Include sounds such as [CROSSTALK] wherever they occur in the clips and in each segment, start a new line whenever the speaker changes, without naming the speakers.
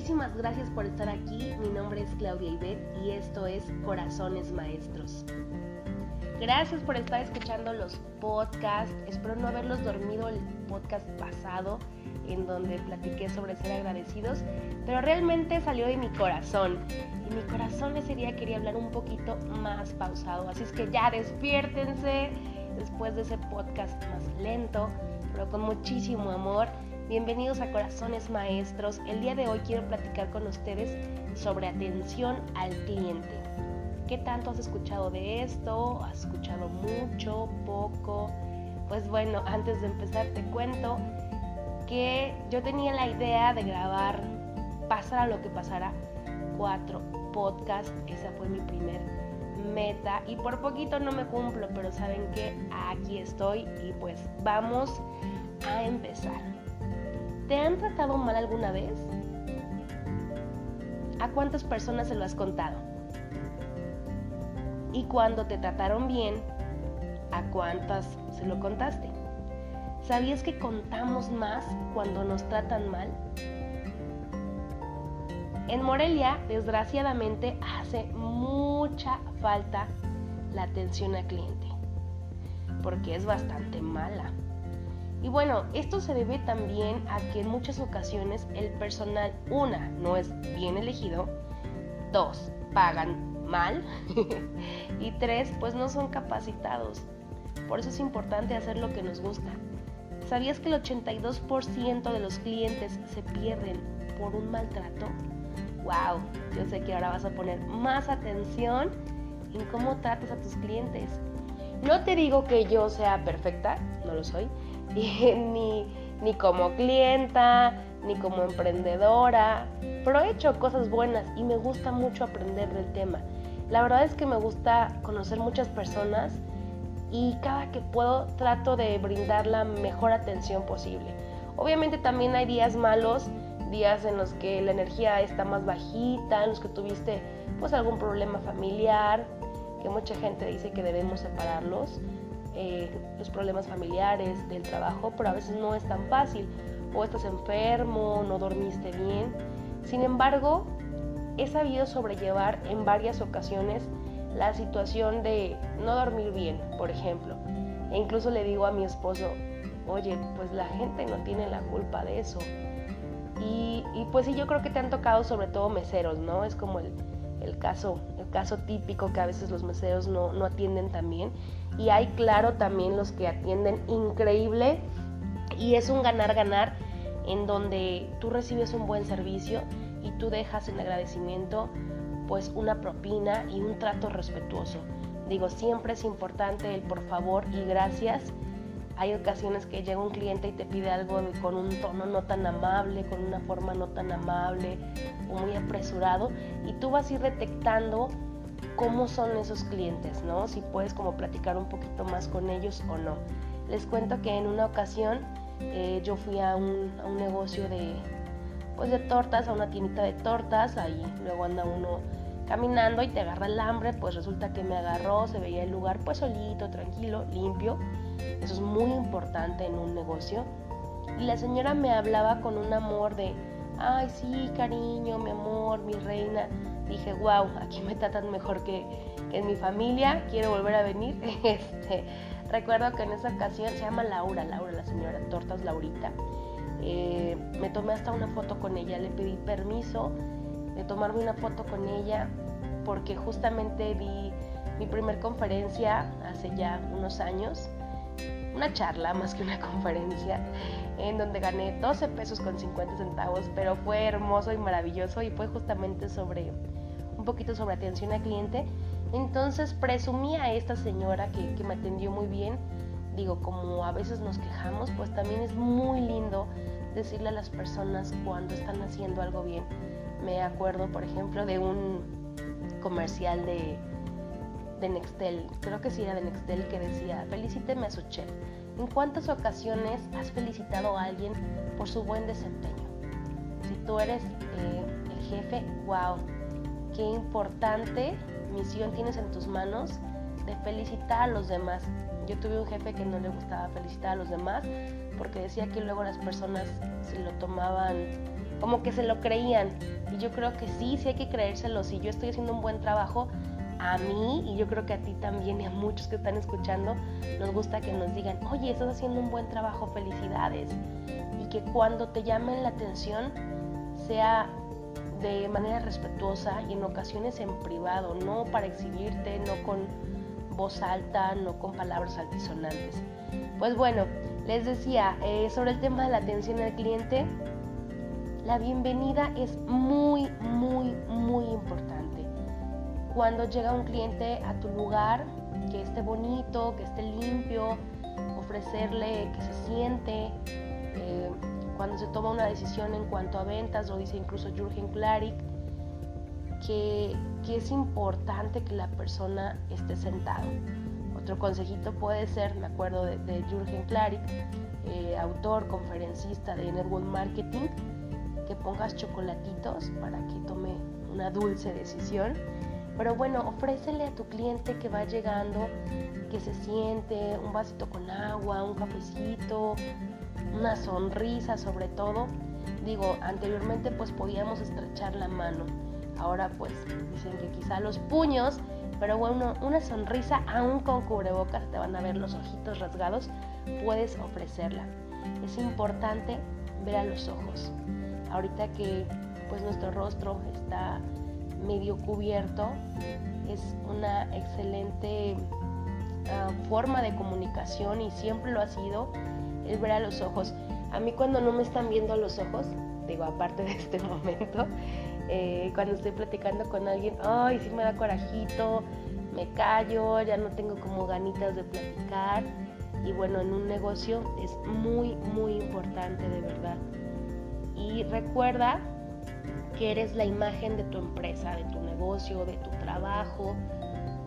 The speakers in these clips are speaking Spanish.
muchísimas gracias por estar aquí. Mi nombre es Claudia Ibet y esto es Corazones Maestros. Gracias por estar escuchando los podcasts. Espero no haberlos dormido el podcast pasado en donde platiqué sobre ser agradecidos, pero realmente salió de mi corazón. Y mi corazón ese día quería hablar un poquito más pausado. Así es que ya despiértense después de ese podcast más lento, pero con muchísimo amor. Bienvenidos a Corazones Maestros. El día de hoy quiero platicar con ustedes sobre atención al cliente. ¿Qué tanto has escuchado de esto? ¿Has escuchado mucho? ¿Poco? Pues bueno, antes de empezar te cuento que yo tenía la idea de grabar, pasara lo que pasara, cuatro podcasts. Esa fue mi primer meta y por poquito no me cumplo, pero saben que aquí estoy y pues vamos a empezar. ¿Te han tratado mal alguna vez? ¿A cuántas personas se lo has contado? Y cuando te trataron bien, ¿a cuántas se lo contaste? ¿Sabías que contamos más cuando nos tratan mal? En Morelia, desgraciadamente, hace mucha falta la atención al cliente, porque es bastante mala. Y bueno, esto se debe también a que en muchas ocasiones el personal, una, no es bien elegido, dos, pagan mal [LAUGHS] y tres, pues no son capacitados. Por eso es importante hacer lo que nos gusta. ¿Sabías que el 82% de los clientes se pierden por un maltrato? ¡Wow! Yo sé que ahora vas a poner más atención en cómo tratas a tus clientes. No te digo que yo sea perfecta, no lo soy, [LAUGHS] ni, ni como clienta, ni como emprendedora, pero he hecho cosas buenas y me gusta mucho aprender del tema. La verdad es que me gusta conocer muchas personas y cada que puedo trato de brindar la mejor atención posible. Obviamente también hay días malos, días en los que la energía está más bajita, en los que tuviste pues algún problema familiar, que mucha gente dice que debemos separarlos, eh, los problemas familiares, del trabajo, pero a veces no es tan fácil, o estás enfermo, no dormiste bien. Sin embargo, he sabido sobrellevar en varias ocasiones la situación de no dormir bien, por ejemplo. E incluso le digo a mi esposo, oye, pues la gente no tiene la culpa de eso. Y, pues sí, yo creo que te han tocado sobre todo meseros, ¿no? Es como el, caso, el caso típico que a veces los meseros no, no atienden tan bien. Y hay, claro, también los que atienden increíble. Y es un ganar-ganar en donde tú recibes un buen servicio y tú dejas en agradecimiento pues una propina y un trato respetuoso. Digo, siempre es importante el por favor y gracias. Hay ocasiones que llega un cliente y te pide algo con un tono no tan amable, con una forma no tan amable o muy apresurado y tú vas a ir detectando cómo son esos clientes, ¿no? Si puedes como platicar un poquito más con ellos o no. Les cuento que en una ocasión eh, yo fui a un, a un negocio de, pues de tortas, a una tiendita de tortas, ahí luego anda uno caminando y te agarra el hambre, pues resulta que me agarró, se veía el lugar pues solito, tranquilo, limpio. Eso es muy importante en un negocio. Y la señora me hablaba con un amor de, ay sí, cariño, mi amor, mi reina. Dije, wow, aquí me tratan mejor que, en mi familia, quiero volver a venir. [LAUGHS] Este, recuerdo que en esa ocasión se llama Laura, Laura, la señora Tortas Laurita. Eh, me tomé hasta una foto con ella, le pedí permiso de tomarme una foto con ella porque justamente di mi primer conferencia hace ya unos años, una charla más que una [LAUGHS] conferencia, en donde gané 12 pesos con 50 centavos, pero fue hermoso y maravilloso y fue justamente sobre un poquito sobre atención al cliente. Entonces presumí a esta señora que, que me atendió muy bien. Digo, como a veces nos quejamos, pues también es muy lindo decirle a las personas cuando están haciendo algo bien me acuerdo, por ejemplo, de un comercial de, de Nextel, creo que sí era de Nextel, que decía, felicíteme a su chef. ¿En cuántas ocasiones has felicitado a alguien por su buen desempeño? Si tú eres eh, el jefe, wow, qué importante misión tienes en tus manos de felicitar a los demás. Yo tuve un jefe que no le gustaba felicitar a los demás porque decía que luego las personas se lo tomaban como que se lo creían. Y yo creo que sí, sí hay que creérselo. Si yo estoy haciendo un buen trabajo, a mí y yo creo que a ti también y a muchos que están escuchando, nos gusta que nos digan, oye, estás haciendo un buen trabajo, felicidades. Y que cuando te llamen la atención sea de manera respetuosa y en ocasiones en privado, no para exhibirte, no con voz alta, no con palabras altisonantes. Pues bueno, les decía, eh, sobre el tema de la atención al cliente, la bienvenida es muy, muy, muy importante. Cuando llega un cliente a tu lugar, que esté bonito, que esté limpio, ofrecerle que se siente, eh, cuando se toma una decisión en cuanto a ventas, lo dice incluso Jürgen Klarik, que, es importante que la persona esté sentado. Otro consejito puede ser, me acuerdo de, Jürgen Klarik, eh, autor, conferencista de Network Marketing, que pongas chocolatitos para que tome una dulce decisión. Pero bueno, ofrécele a tu cliente que va llegando, que se siente, un vasito con agua, un cafecito, una sonrisa sobre todo. Digo, anteriormente pues podíamos estrechar la mano. Ahora pues dicen que quizá los puños, pero bueno, una sonrisa aún con cubrebocas, te van a ver los ojitos rasgados, puedes ofrecerla. Es importante ver a los ojos ahorita que pues nuestro rostro está medio cubierto, es una excelente ah, forma de comunicación y siempre lo ha sido, es ver a los ojos. A mí cuando no me están viendo a los ojos, digo, aparte de este [LAUGHS] momento, eh, cuando estoy platicando con alguien, ay, sí me da corajito, me callo, ya no tengo como ganitas de platicar. Y bueno, en un negocio es muy, muy importante de verdad y recuerda que eres la imagen de tu empresa, de tu negocio, de tu trabajo.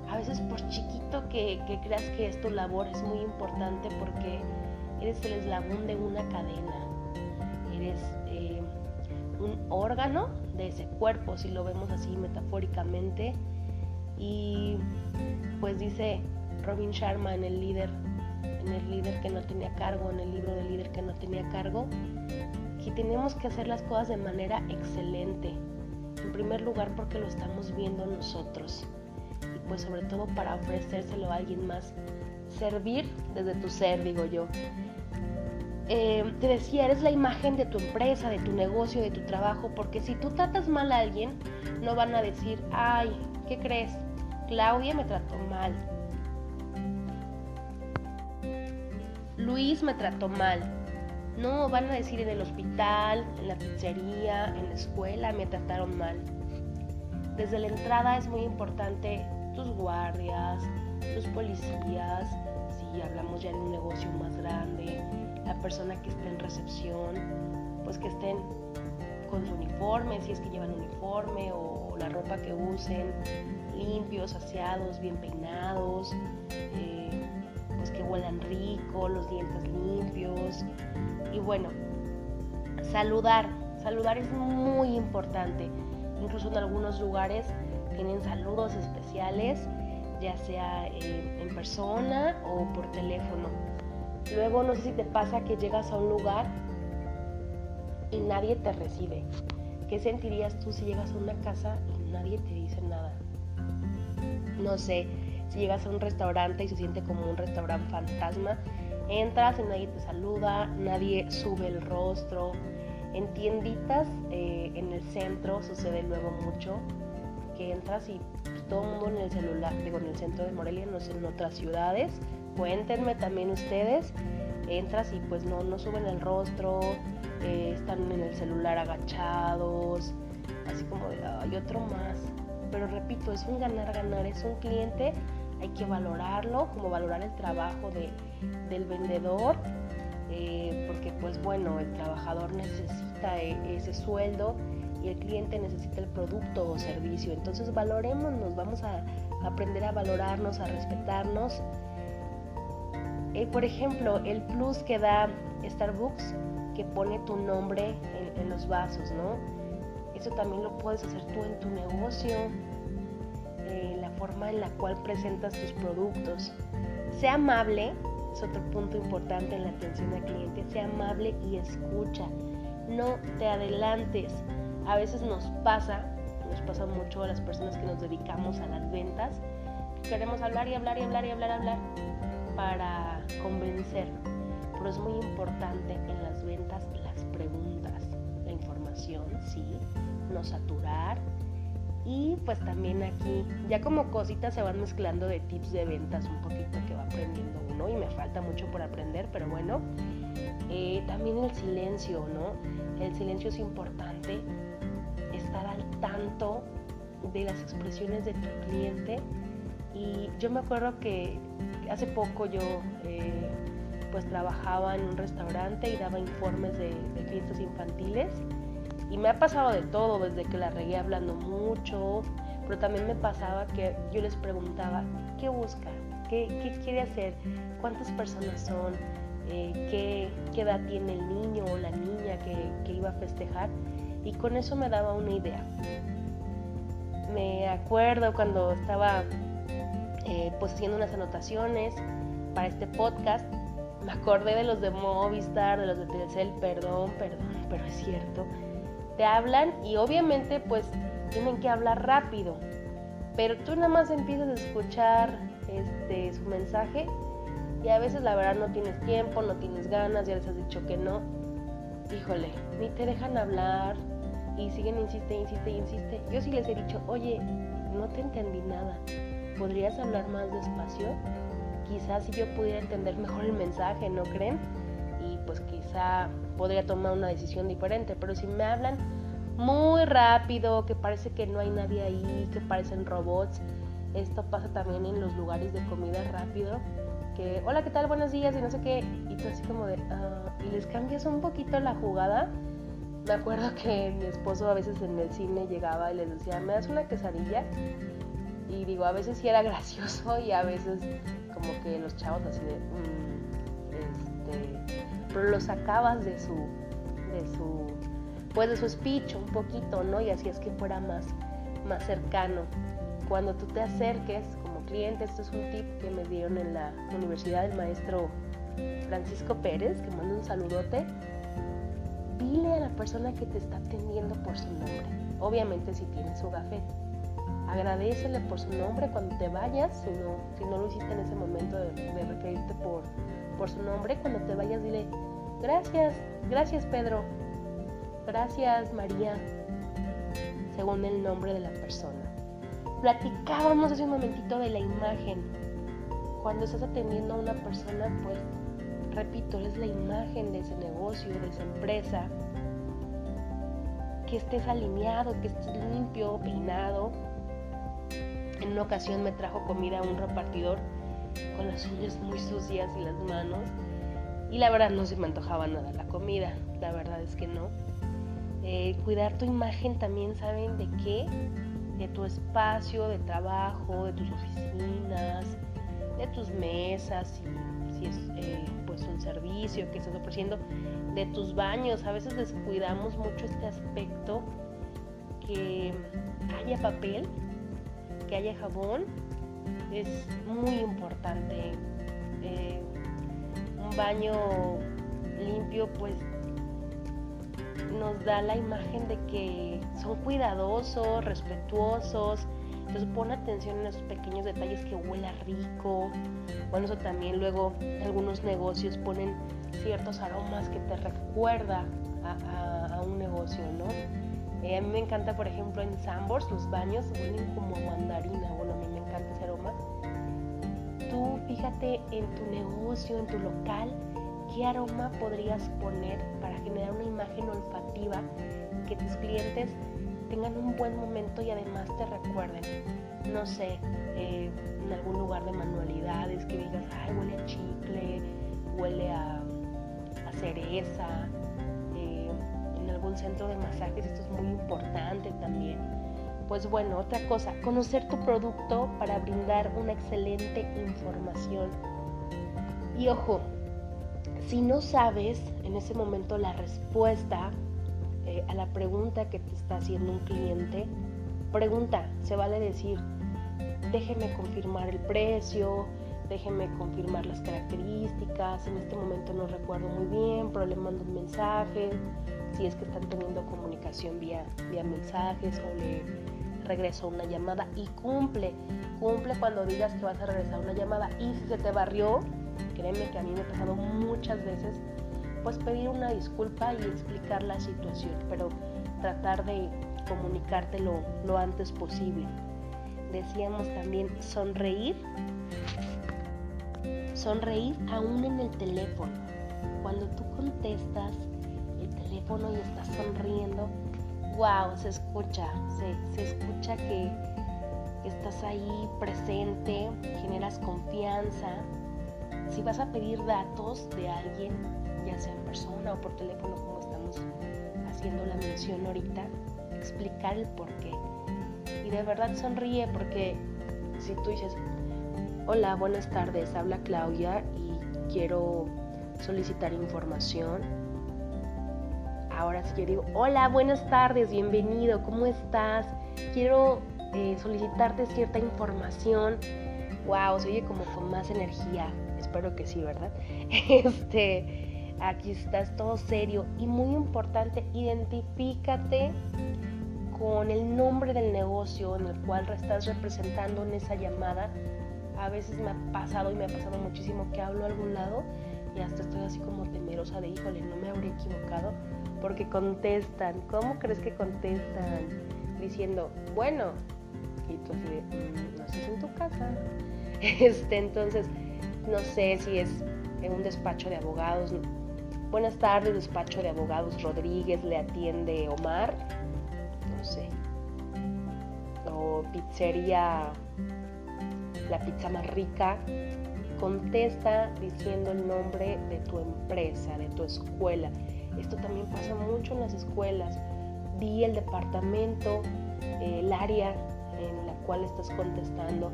A veces por chiquito que, creas que es tu labor es muy importante porque eres el eslabón de una cadena. Eres eh, un órgano de ese cuerpo, si lo vemos así metafóricamente. Y pues dice Robin Sharma en el líder, en el líder que no tenía cargo, en el libro del líder que no tenía cargo, y tenemos que hacer las cosas de manera excelente. En primer lugar porque lo estamos viendo nosotros y pues sobre todo para ofrecérselo a alguien más. Servir desde tu ser, digo yo. Eh, te decía, eres la imagen de tu empresa, de tu negocio, de tu trabajo, porque si tú tratas mal a alguien, no van a decir, ay, ¿qué crees? Claudia me trató mal. Luis me trató mal no, van a decir en el hospital, en la pizzería, en la escuela, me trataron mal. Desde la entrada es muy importante tus guardias, tus policías, si hablamos ya de un negocio más grande, la persona que esté en recepción, pues que estén con su uniforme, si es que llevan uniforme o la ropa que usen, limpios, aseados, bien peinados. Eh, pues, que huelan rico, los dientes limpios. Y bueno, saludar, saludar es muy importante. Incluso en algunos lugares tienen saludos especiales, ya sea en persona o por teléfono. Luego no sé si te pasa que llegas a un lugar y nadie te recibe. ¿Qué sentirías tú si llegas a una casa y nadie te dice nada? No sé, si llegas a un restaurante y se siente como un restaurante fantasma, entras y nadie te saluda, nadie sube el rostro. En tienditas eh, en el centro sucede luego mucho que entras y todo el mundo en el celular, digo en el centro de Morelia, no sé, en otras ciudades. Cuéntenme también ustedes, entras y pues no, no suben el rostro, eh, están en el celular agachados, así como hay otro más. Pero repito, es un ganar-ganar, es un cliente hay que valorarlo, como valorar el trabajo del vendedor, eh, porque pues bueno, el trabajador necesita e, ese sueldo y el cliente necesita el producto o servicio. Entonces valorémonos, vamos a aprender a valorarnos, a respetarnos. Eh, por ejemplo, el plus que da Starbucks, que pone tu nombre en, en los vasos, ¿no? Eso también lo puedes hacer tú en tu negocio forma en la cual presentas tus productos. Sea amable, es otro punto importante en la atención al cliente, sea amable y escucha. no te adelantes. A veces nos pasa, nos pasa mucho a las personas que nos dedicamos a las ventas, queremos hablar y hablar y hablar y hablar hablar para convencer. Pero es muy importante en las ventas las preguntas, la información, sí, no saturar. Y pues también aquí, ya como cositas se van mezclando de tips de ventas un poquito que va aprendiendo uno y me falta mucho por aprender, pero bueno, eh, también el silencio, ¿no? El silencio es importante, estar al tanto de las expresiones de tu cliente. Y yo me acuerdo que hace poco yo eh, pues trabajaba en un restaurante y daba informes de, fiestas infantiles y me ha pasado de todo, desde que la regué hablando mucho, pero también me pasaba que yo les preguntaba, ¿qué busca? ¿Qué, qué quiere hacer? ¿Cuántas personas son? Eh, qué, qué, edad tiene el niño o la niña que, que iba a festejar? Y con eso me daba una idea. Me acuerdo cuando estaba eh, pues haciendo unas anotaciones para este podcast, me acordé de los de Movistar, de los de Telcel, perdón, perdón, pero es cierto. Te hablan y obviamente pues tienen que hablar rápido, pero tú nada más empiezas a escuchar este, su mensaje y a veces la verdad no tienes tiempo, no tienes ganas, ya les has dicho que no. Híjole, ni te dejan hablar y siguen, insiste, insiste, insiste. Yo sí les he dicho, oye, no te entendí nada ¿podrías hablar más despacio? Quizás si yo pudiera entender mejor el mensaje, ¿no creen? Pues quizá podría tomar una decisión diferente, pero si me hablan muy rápido, que parece que no hay nadie ahí, que parecen robots, esto pasa también en los lugares de comida rápido, que hola, ¿qué tal? Buenos días y no sé qué, y tú así como de, ah", y les cambias un poquito la jugada. Me acuerdo que mi esposo a veces en el cine llegaba y les decía, ¿me das una quesadilla? Y digo, a veces sí era [LAUGHS] gracioso y a veces como que los chavos así de... Mm, pero lo sacabas de su, de su, pues de su speech un poquito, ¿no? Y así es que fuera más, más cercano. Cuando tú te acerques como cliente, esto es un tip que me dieron en la universidad del maestro Francisco Pérez, que manda un saludote, dile a la persona que te está atendiendo por su nombre. Obviamente si tiene su gafete agradecele por su nombre cuando te vayas, si no, si no lo hiciste en ese momento de, referirte por, por su nombre, cuando te vayas dile, gracias, gracias Pedro, gracias María, según el nombre de la persona. Platicábamos hace un momentito de la imagen. Cuando estás atendiendo a una persona, pues, repito, es la imagen de ese negocio, de esa empresa. Que estés alineado, que estés limpio, peinado, en una ocasión me trajo comida un repartidor con las uñas muy sucias y las manos. Y la verdad no se me antojaba nada la comida, la verdad es que no. Eh, cuidar tu imagen también, ¿saben de qué? De tu espacio de trabajo, de tus oficinas, de tus mesas, si, es eh, pues un servicio que estás ofreciendo, de tus baños. A veces descuidamos mucho este aspecto que haya papel que haya jabón es muy importante. Eh, un baño limpio pues nos da la imagen de que son cuidadosos, respetuosos. Entonces pon atención en esos pequeños detalles que huela rico. Bueno, eso también luego algunos negocios ponen ciertos aromas que te recuerda a, a un negocio, ¿no? Eh, a mí me encanta, por ejemplo, en Sambors los baños huelen como mandarina. Bueno, a me Tú fíjate en tu negocio, en tu local, qué aroma podrías poner para generar una imagen olfativa que tus clientes tengan un buen momento y además te recuerden. No sé, eh, en algún lugar de manualidades que digas, ay, huele a chicle, huele a, cereza, algún centro de masajes, esto es muy importante también. Pues bueno, otra cosa, conocer tu producto para brindar una excelente información. Y ojo, si no sabes en ese momento la respuesta eh, a la pregunta que te está haciendo un cliente, pregunta, se vale decir, déjeme confirmar el precio, déjenme confirmar las características, en este momento no recuerdo muy bien, pero le mando un mensaje, si es que están teniendo comunicación vía, vía mensajes o le regreso una llamada y cumple, cumple cuando digas que vas a regresar una llamada y si se te barrió, créeme que a mí me ha pasado muchas veces, pues pedir una disculpa y explicar la situación, pero tratar de comunicártelo lo antes posible. Decíamos también sonreír, sonreír aún en el teléfono. Cuando tú contestas el teléfono y estás sonriendo, wow, se escucha, se, escucha que estás ahí presente, generas confianza. Si vas a pedir datos de alguien, ya sea en persona o por teléfono, como estamos haciendo la mención ahorita, explicar el por qué. Y de verdad sonríe porque si tú dices, hola, buenas tardes, habla Claudia y quiero solicitar información. Ahora sí yo digo, hola, buenas tardes, bienvenido, ¿cómo estás? Quiero eh, solicitarte cierta información. Wow, se oye como con más energía. Espero que sí, ¿verdad? [LAUGHS] Este, aquí estás todo serio y muy importante, identifícate con el nombre del negocio en el cual estás representando en esa llamada. A veces me ha pasado y me ha pasado muchísimo que hablo a algún lado y hasta estoy así como temerosa de, híjole, no me habría equivocado porque contestan. ¿Cómo crees que contestan? Diciendo, bueno, y tú así mm, no estás en tu casa. [LAUGHS] Este, entonces, no sé si es en un despacho de abogados, Buenas tardes, despacho de abogados Rodríguez, le atiende Omar. No sé. O pizzería, la pizza más rica. Contesta diciendo el nombre de tu empresa, de tu escuela. Esto también pasa mucho en las escuelas. Di el departamento, el área en la cual estás contestando.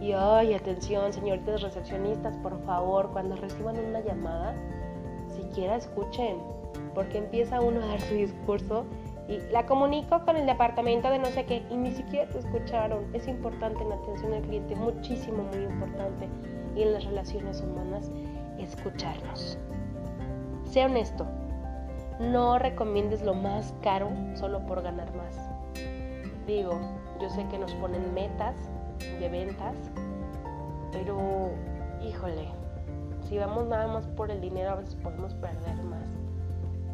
Y ay, atención, señoritas recepcionistas, por favor, cuando reciban una llamada, siquiera escuchen, porque empieza uno a dar su discurso y la comunico con el departamento de no sé qué y ni siquiera te escucharon. Es importante en la atención al cliente, muchísimo, muy importante. Y en las relaciones humanas, escucharnos. Sea honesto, no recomiendes lo más caro solo por ganar más. Digo, yo sé que nos ponen metas de ventas, pero híjole, si vamos nada más por el dinero a veces podemos perder más.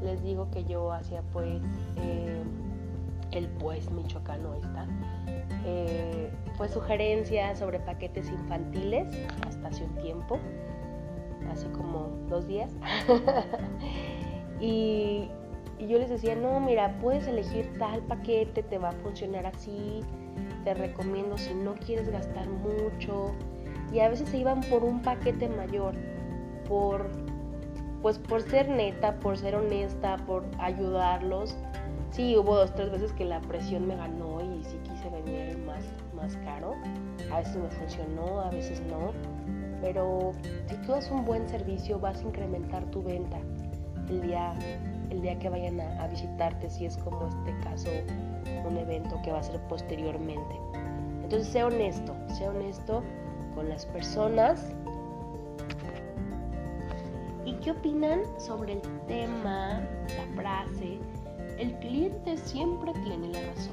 Les digo que yo hacía pues eh, el pues michoacano está. Eh, fue sugerencia sobre paquetes infantiles hasta hace un tiempo, hace como dos días. [LAUGHS] y, yo les decía, no, mira, puedes elegir tal paquete, te va a funcionar así, te recomiendo si no quieres gastar mucho. Y a veces se iban por un paquete mayor por pues por ser neta, por ser honesta, por ayudarlos. Sí, hubo dos, tres veces que la presión me ganó y sí quise vender más, más caro. A veces me funcionó, a veces no. Pero si tú das un buen servicio vas a incrementar tu venta el día, el día que vayan a, a visitarte, si es como este caso, un evento que va a ser posteriormente. Entonces, sé honesto, sé honesto con las personas ¿Qué opinan sobre el tema, la frase? El cliente siempre tiene la razón.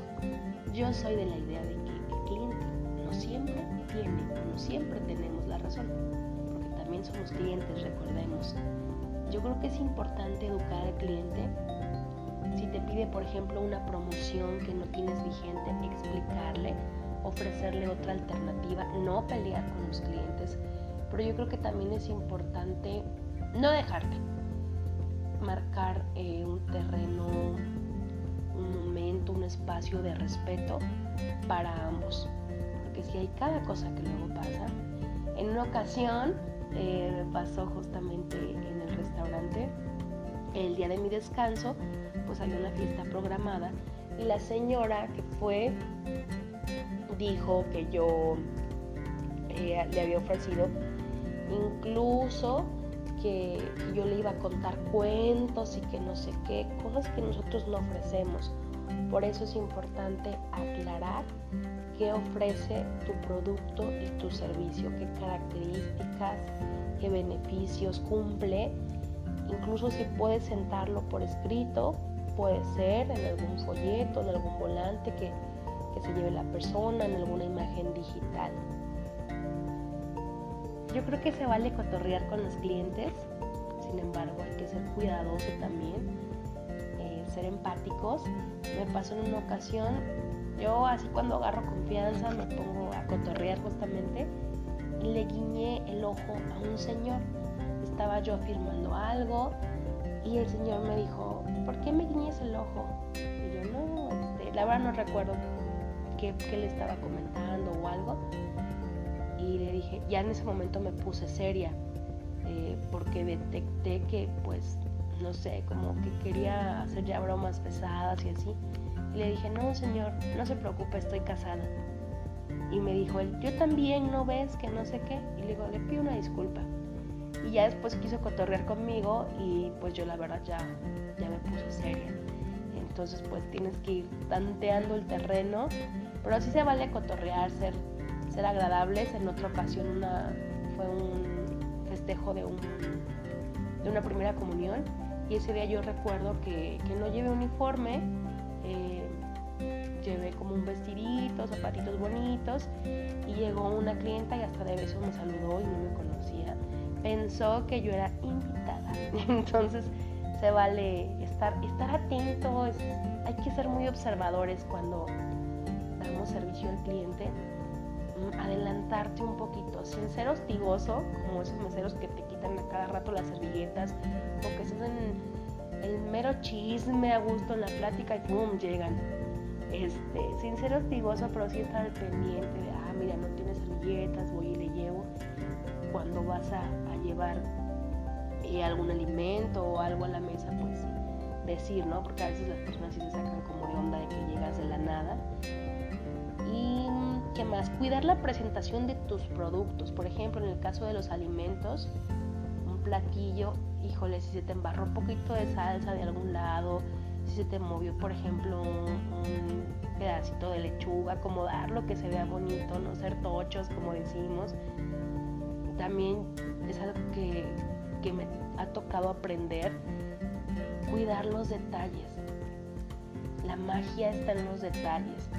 Yo soy de la idea de que el cliente no siempre tiene, no siempre tenemos la razón, porque también somos clientes, recordemos. Yo creo que es importante educar al cliente. Si te pide, por ejemplo, una promoción que no tienes vigente, explicarle, ofrecerle otra alternativa, no pelear con los clientes. Pero yo creo que también es importante no dejarte marcar eh, un terreno, un momento, un espacio de respeto para ambos. Porque si hay cada cosa que luego pasa, en una ocasión eh, pasó justamente en restaurante, el día de mi descanso, pues había una fiesta programada y la señora que fue dijo que yo eh, le había ofrecido incluso que yo le iba a contar cuentos y que no sé qué, cosas que nosotros no ofrecemos. Por eso es importante aclarar qué ofrece tu producto y tu servicio, qué características, qué beneficios cumple. Incluso si puedes sentarlo por escrito, puede ser en algún folleto, en algún volante que, que se lleve la persona, en alguna imagen digital. Yo creo que se vale cotorrear con los clientes, sin embargo hay que ser cuidadoso también, eh, ser empáticos. Me pasó en una ocasión, yo así cuando agarro confianza me pongo a cotorrear justamente y le guiñé el ojo a un señor. Estaba yo firmando algo y el señor me dijo, ¿por qué me guiñes el ojo? Y yo no, este, la verdad no recuerdo qué, le estaba comentando o algo y le dije, ya en ese momento me puse seria, eh, porque detecté que pues, no sé, como que quería hacer ya bromas pesadas y así. Y le dije, no señor, no se preocupe, estoy casada. Y me dijo él, yo también, ¿no ves que no sé qué? Y le digo, le pido una disculpa. Y ya después quiso cotorrear conmigo y pues yo la verdad ya, ya me puse seria. Entonces pues tienes que ir tanteando el terreno, pero sí se vale cotorrear, ser ser agradables. En otra ocasión una, fue un festejo de, un, de una primera comunión y ese día yo recuerdo que, que no llevé uniforme, eh, llevé como un vestidito, zapatitos bonitos y llegó una clienta y hasta de beso me saludó y no me conocía. Pensó que yo era invitada. [LAUGHS] Entonces se vale estar, estar atento, hay que ser muy observadores cuando damos servicio al cliente adelantarte un poquito, sin ser hostigoso, como esos meseros que te quitan a cada rato las servilletas, o que se hacen el mero chisme a gusto en la plática y ¡pum! llegan. Este, sin ser hostigoso, pero sí estar pendiente de, ah, mira, no tienes servilletas, voy y le llevo. Cuando vas a, llevar eh, algún alimento o algo a la mesa, pues decir, ¿no? Porque a veces las personas sí se sacan como de onda de que llegas de la nada. Y ¿Qué más? Cuidar la presentación de tus productos. Por ejemplo, en el caso de los alimentos, un platillo, híjole, si se te embarró un poquito de salsa de algún lado, si se te movió, por ejemplo, un, pedacito de lechuga, acomodarlo que se vea bonito, no ser tochos, como decimos. También es algo que, que me ha tocado aprender, cuidar los detalles. La magia está en los detalles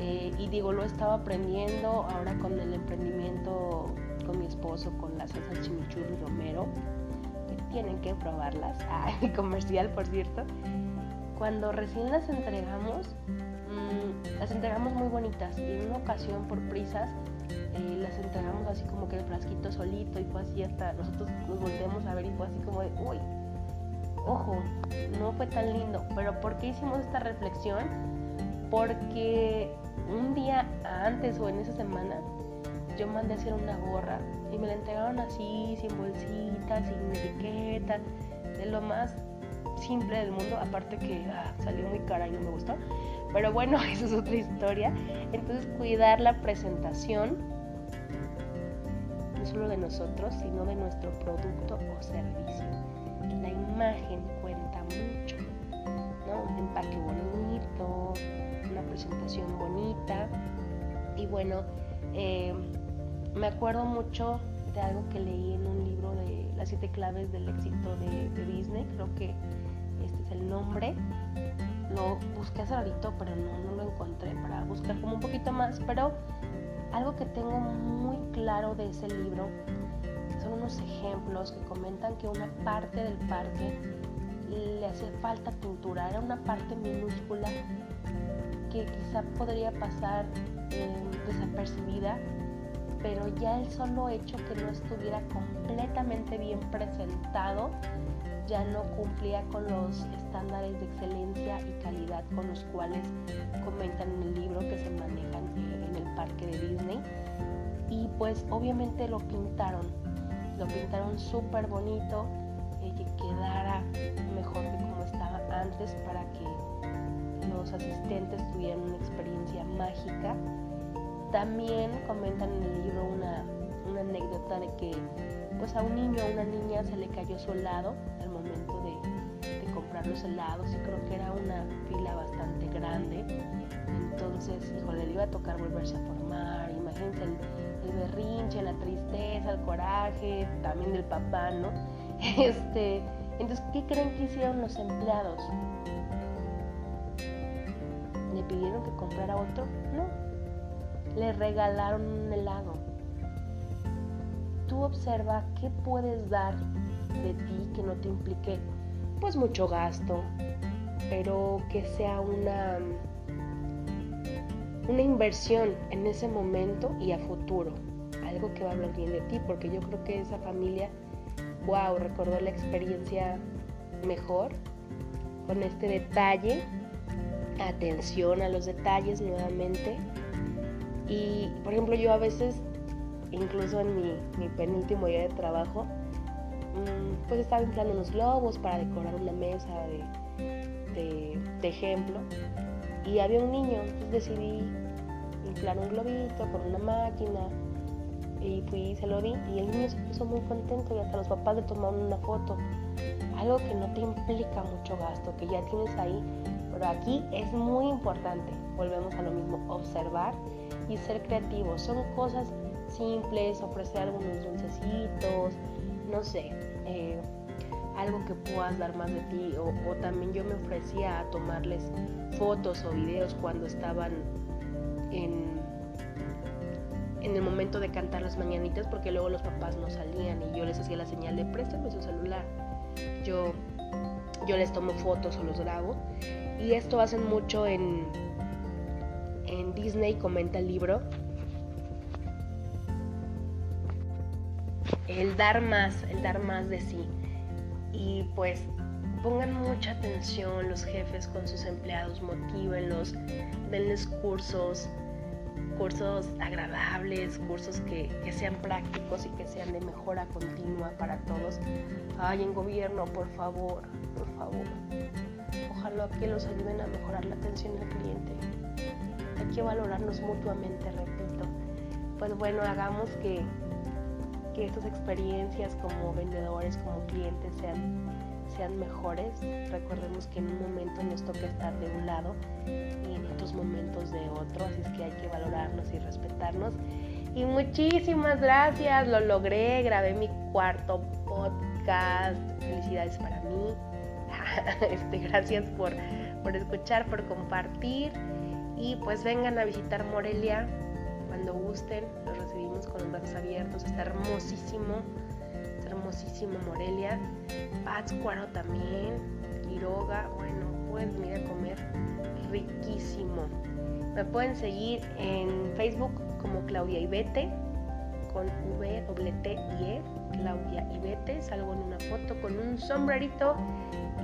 eh, y digo, lo estaba aprendiendo ahora con el emprendimiento con mi esposo, con las salsas chimichurri romero, que tienen que probarlas. [LAUGHS] Ah, comercial, por cierto. Cuando recién las entregamos, mmm, las entregamos muy bonitas y en una ocasión por prisas eh, las entregamos así como que el frasquito solito y fue así hasta nosotros nos volteamos a ver y fue así como de, uy, ojo, no fue tan lindo. Pero ¿por qué hicimos esta reflexión? Porque un día antes o en esa semana yo mandé a hacer una gorra y me la entregaron así, sin bolsita, sin etiqueta, de lo más simple del mundo, aparte que ah, salió muy cara y no me gustó. Pero bueno, [LAUGHS] eso es otra historia. Entonces cuidar la presentación, no solo de nosotros, sino de nuestro producto o servicio. La imagen cuenta mucho, ¿no? Un empaque bonito, una presentación bonita. Y bueno, eh, me acuerdo mucho de algo que leí en un libro de las siete claves del éxito de, Disney, creo que este es el nombre. Lo busqué hace ratito, pero no, no lo encontré para buscar como un poquito más. Pero algo que tengo muy claro de ese libro son unos ejemplos que comentan que una parte del parque le hacía falta pintura, era una parte minúscula que quizá podría pasar eh, desapercibida, pero ya el solo hecho que no estuviera completamente presentado ya no cumplía con los estándares de excelencia y calidad con los cuales comentan en el libro que se manejan eh, en el parque de Disney. Y pues obviamente lo pintaron, lo pintaron súper bonito, eh, que quedara mejor de como estaba antes para que los asistentes tuvieran una experiencia mágica. También comentan en el libro una, una anécdota de que pues a un niño o una niña se le cayó su lado al momento de, comprar los helados y creo que era una fila bastante grande. Entonces, híjole, le iba a tocar volverse a formar. Imagínense el, el berrinche, la tristeza, el coraje, también del papá, ¿no? [LAUGHS] Este, entonces, ¿qué creen que hicieron los empleados? ¿Le pidieron que comprara otro? No. Le regalaron un helado. Tú observa qué puedes dar de ti que no te implique pues mucho gasto, pero que sea una una inversión en ese momento y a futuro, algo que va a hablar bien de ti, porque yo creo que esa familia wow, recordó la experiencia mejor con este detalle, atención a los detalles nuevamente. Y por ejemplo yo a veces, incluso en mi, penúltimo día de trabajo, mm, pues estaba inflando unos globos para decorar una mesa de, de ejemplo. Y había un niño, entonces decidí inflar un globito con una máquina, y fui y se lo di y el niño se puso muy contento y hasta los papás le tomaron una foto. Algo que no te implica mucho gasto, que ya tienes ahí. Pero aquí es muy importante, volvemos a lo mismo, observar y ser creativo. Son cosas simples, ofrecer algunos dulcecitos, no sé, eh, algo que puedas dar más de ti. O, también yo me ofrecía a tomarles fotos o videos cuando estaban en en el momento de cantar las mañanitas porque luego los papás no salían y yo les hacía la señal de préstame su celular. Yo, yo les tomo fotos o los grabo y esto hacen mucho en, en Disney, comenta el libro. El dar más, el dar más de sí. Y pues pongan mucha atención los jefes con sus empleados, motívenlos, denles cursos, cursos agradables, cursos que, sean prácticos y que sean de mejora continua para todos. Ay, en gobierno, por favor, por favor. Ojalá que los ayuden a mejorar la atención al cliente. Hay que valorarnos mutuamente, repito. Pues bueno, hagamos que, que estas experiencias como vendedores, como clientes sean sean mejores. Recordemos que en un momento nos toca estar de un lado y en otros momentos de otro, así es que hay que valorarnos y respetarnos. Y muchísimas gracias, lo logré, grabé mi cuarto podcast. Felicidades para mí. [LAUGHS] Este, gracias por, por escuchar, por compartir. Y pues vengan a visitar Morelia cuando gusten. Con los brazos abiertos. Está hermosísimo hermosísimo Morelia, Pátzcuaro también, Quiroga, bueno, pueden venir a comer riquísimo. Me pueden seguir en Facebook como Claudia Ibete, con V, T y E, Claudia Ibete, salgo en una foto con un sombrerito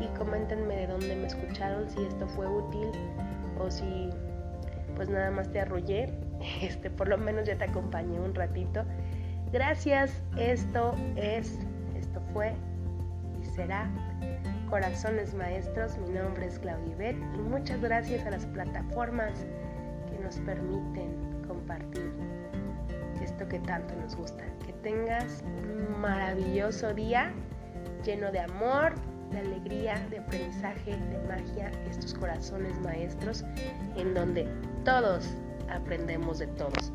y coméntenme de dónde me escucharon, si esto fue útil o si pues nada más te arrollé, este, por lo menos ya te acompañé un ratito. Gracias, esto es, esto fue y será Corazones Maestros. Mi nombre es Claudia Bet y muchas gracias a las plataformas que nos permiten compartir esto que tanto nos gusta. Que tengas un maravilloso día lleno de amor, de alegría, de aprendizaje, de magia, estos corazones maestros en donde todos aprendemos de todos.